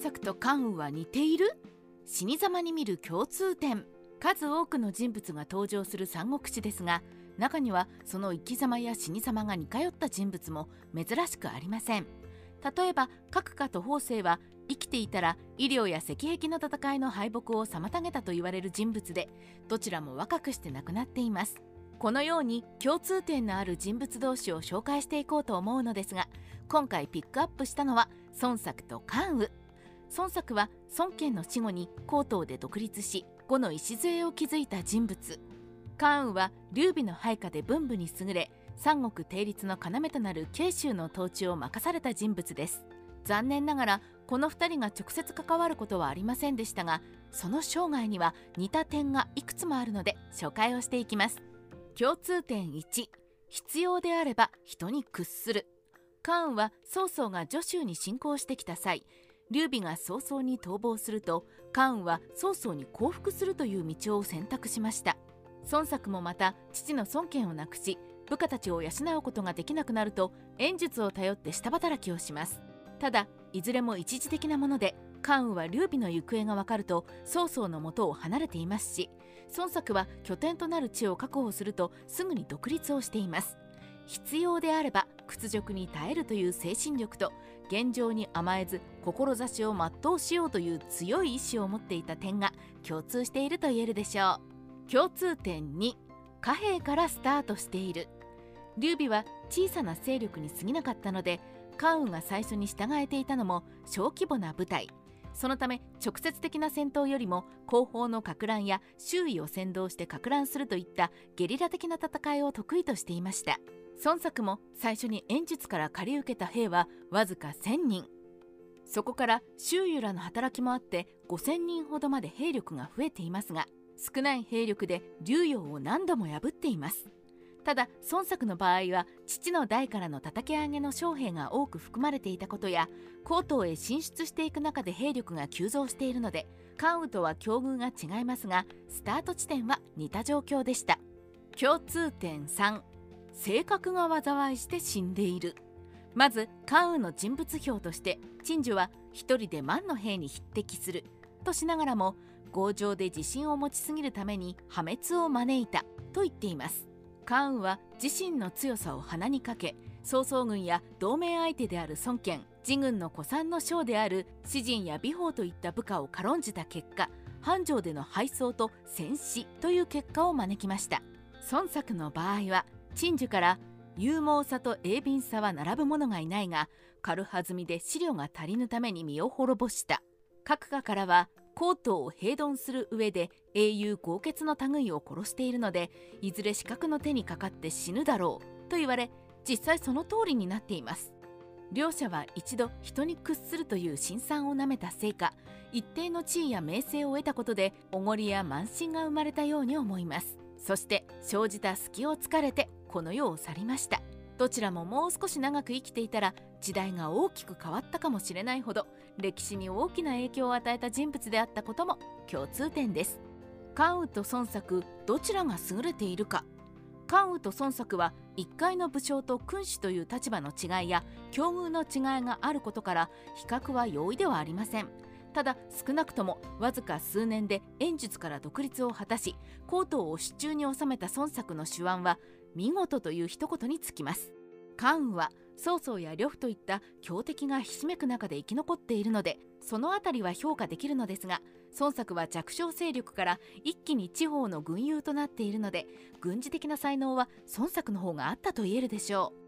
作と関羽は似ている？死に様に見る共通点。数多くの人物が登場する三国志ですが中にはその生き様や死に様が似通った人物も珍しくありません。例えば各家と法政は生きていたら医療や石壁の戦いの敗北を妨げたと言われる人物でどちらも若くして亡くなっています。このように共通点のある人物同士を紹介していこうと思うのですが今回ピックアップしたのは孫作と関羽。孫作は孫権の死後に江東で独立し後の礎を築いた人物。関羽は劉備の配下で文武に優れ三国定律の要となる慶州の統治を任された人物です。残念ながらこの2人が直接関わることはありませんでしたがその生涯には似た点がいくつもあるので紹介をしていきます。共通点1必要であれば人に屈する。関羽は曹操が徐州に侵攻してきた際劉備が曹操に逃亡すると関羽は曹操に降伏するという道を選択しました。孫作もまた父の孫権をなくし部下たちを養うことができなくなると演術を頼って下働きをします。ただいずれも一時的なもので関羽は劉備の行方が分かると曹操のもとを離れていますし孫作は拠点となる地を確保するとすぐに独立をしています。必要であれば屈辱に耐えるという精神力と現状に甘えず志を全うしようという強い意志を持っていた点が共通していると言えるでしょう。共通点2貨幣からスタートしている劉備は小さな勢力に過ぎなかったので関羽が最初に従えていたのも小規模な部隊。そのため直接的な戦闘よりも後方のか乱や周囲を先導してか乱するといったゲリラ的な戦いを得意としていました。孫作も最初に演術から借り受けた兵はわずか1000人。そこから周囲らの働きもあって5000人ほどまで兵力が増えていますが少ない兵力で竜陽を何度も破っています。ただ孫作の場合は父の代からの叩き上げの将兵が多く含まれていたことや江東へ進出していく中で兵力が急増しているので関羽とは境遇が違いますがスタート地点は似た状況でした。共通点3性格が災いして死んでいる。まず関羽の人物表として陳寿は一人で万の兵に匹敵する。としながらも強情で自信を持ちすぎるために破滅を招いた。と言っています。関羽は自身の強さを鼻にかけ曹操軍や同盟相手である孫権自軍の古参の将である詩人や美宝といった部下を軽んじた結果繁盛での敗走と戦死という結果を招きました。孫作の場合は陳寿から勇猛さと鋭敏さは並ぶ者がいないが軽はずみで資料が足りぬために身を滅ぼした。各家からはコートを平丼する上で英雄豪傑の類を殺しているのでいずれ死角の手にかかって死ぬだろうと言われ実際その通りになっています。両者は一度人に屈するという辛酸をなめたせいか一定の地位や名声を得たことでおごりや慢心が生まれたように思います。そして生じた隙を突かれてこの世を去りました。どちらももう少し長く生きていたら時代が大きく変わったかもしれないほど歴史に大きな影響を与えた人物であったことも共通点です。関羽と孫作どちらが優れているか。関羽と孫作は一階の武将と君主という立場の違いや境遇の違いがあることから比較は容易ではありません。ただ少なくともわずか数年で演術から独立を果たし江東を手中に収めた孫作の手腕は見事という一言につきます。関羽は曹操や呂布といった強敵がひしめく中で生き残っているのでその辺りは評価できるのですが孫作は弱小勢力から一気に地方の軍友となっているので軍事的な才能は孫作の方があったと言えるでしょう。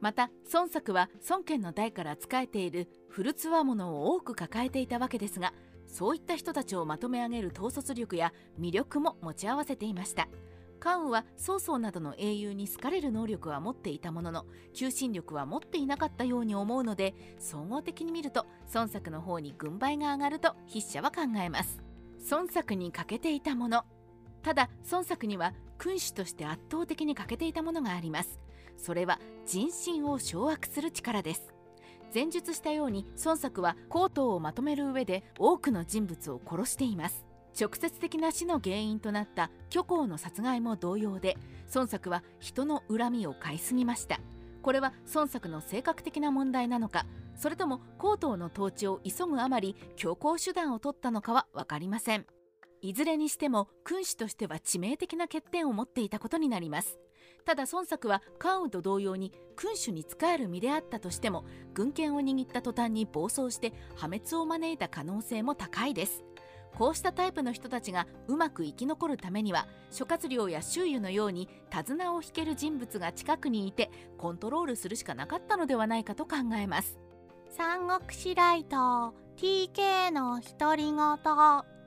また孫作は孫権の代から仕えている古つわものを多く抱えていたわけですがそういった人たちをまとめ上げる統率力や魅力も持ち合わせていました。関羽は曹操などの英雄に好かれる能力は持っていたものの求心力は持っていなかったように思うので総合的に見ると孫作の方に軍配が上がると筆者は考えます。孫作に欠けていたもの。ただ孫作には君主として圧倒的に欠けていたものがあります。それは人心を掌握する力です。前述したように孫作は江東をまとめる上で多くの人物を殺しています。直接的な死の原因となった虚構の殺害も同様で孫作は人の恨みを買いすぎました。これは孫作の性格的な問題なのかそれとも高等の統治を急ぐあまり強硬手段を取ったのかは分かりません。いずれにしても君主としては致命的な欠点を持っていたことになります。ただ孫作は関羽と同様に君主に仕える身であったとしても軍権を握った途端に暴走して破滅を招いた可能性も高いです。こうしたタイプの人たちがうまく生き残るためには諸葛亮や周囲のように手綱を引ける人物が近くにいてコントロールするしかなかったのではないかと考えます。三国志ライト TK の独り言。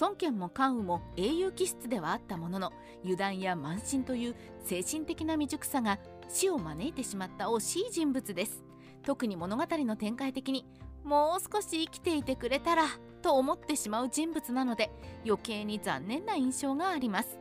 孫権も関羽も英雄気質ではあったものの油断や慢心という精神的な未熟さが死を招いてしまった惜しい人物です。特に物語の展開的にもう少し生きていてくれたらと思ってしまう人物なので余計に残念な印象があります。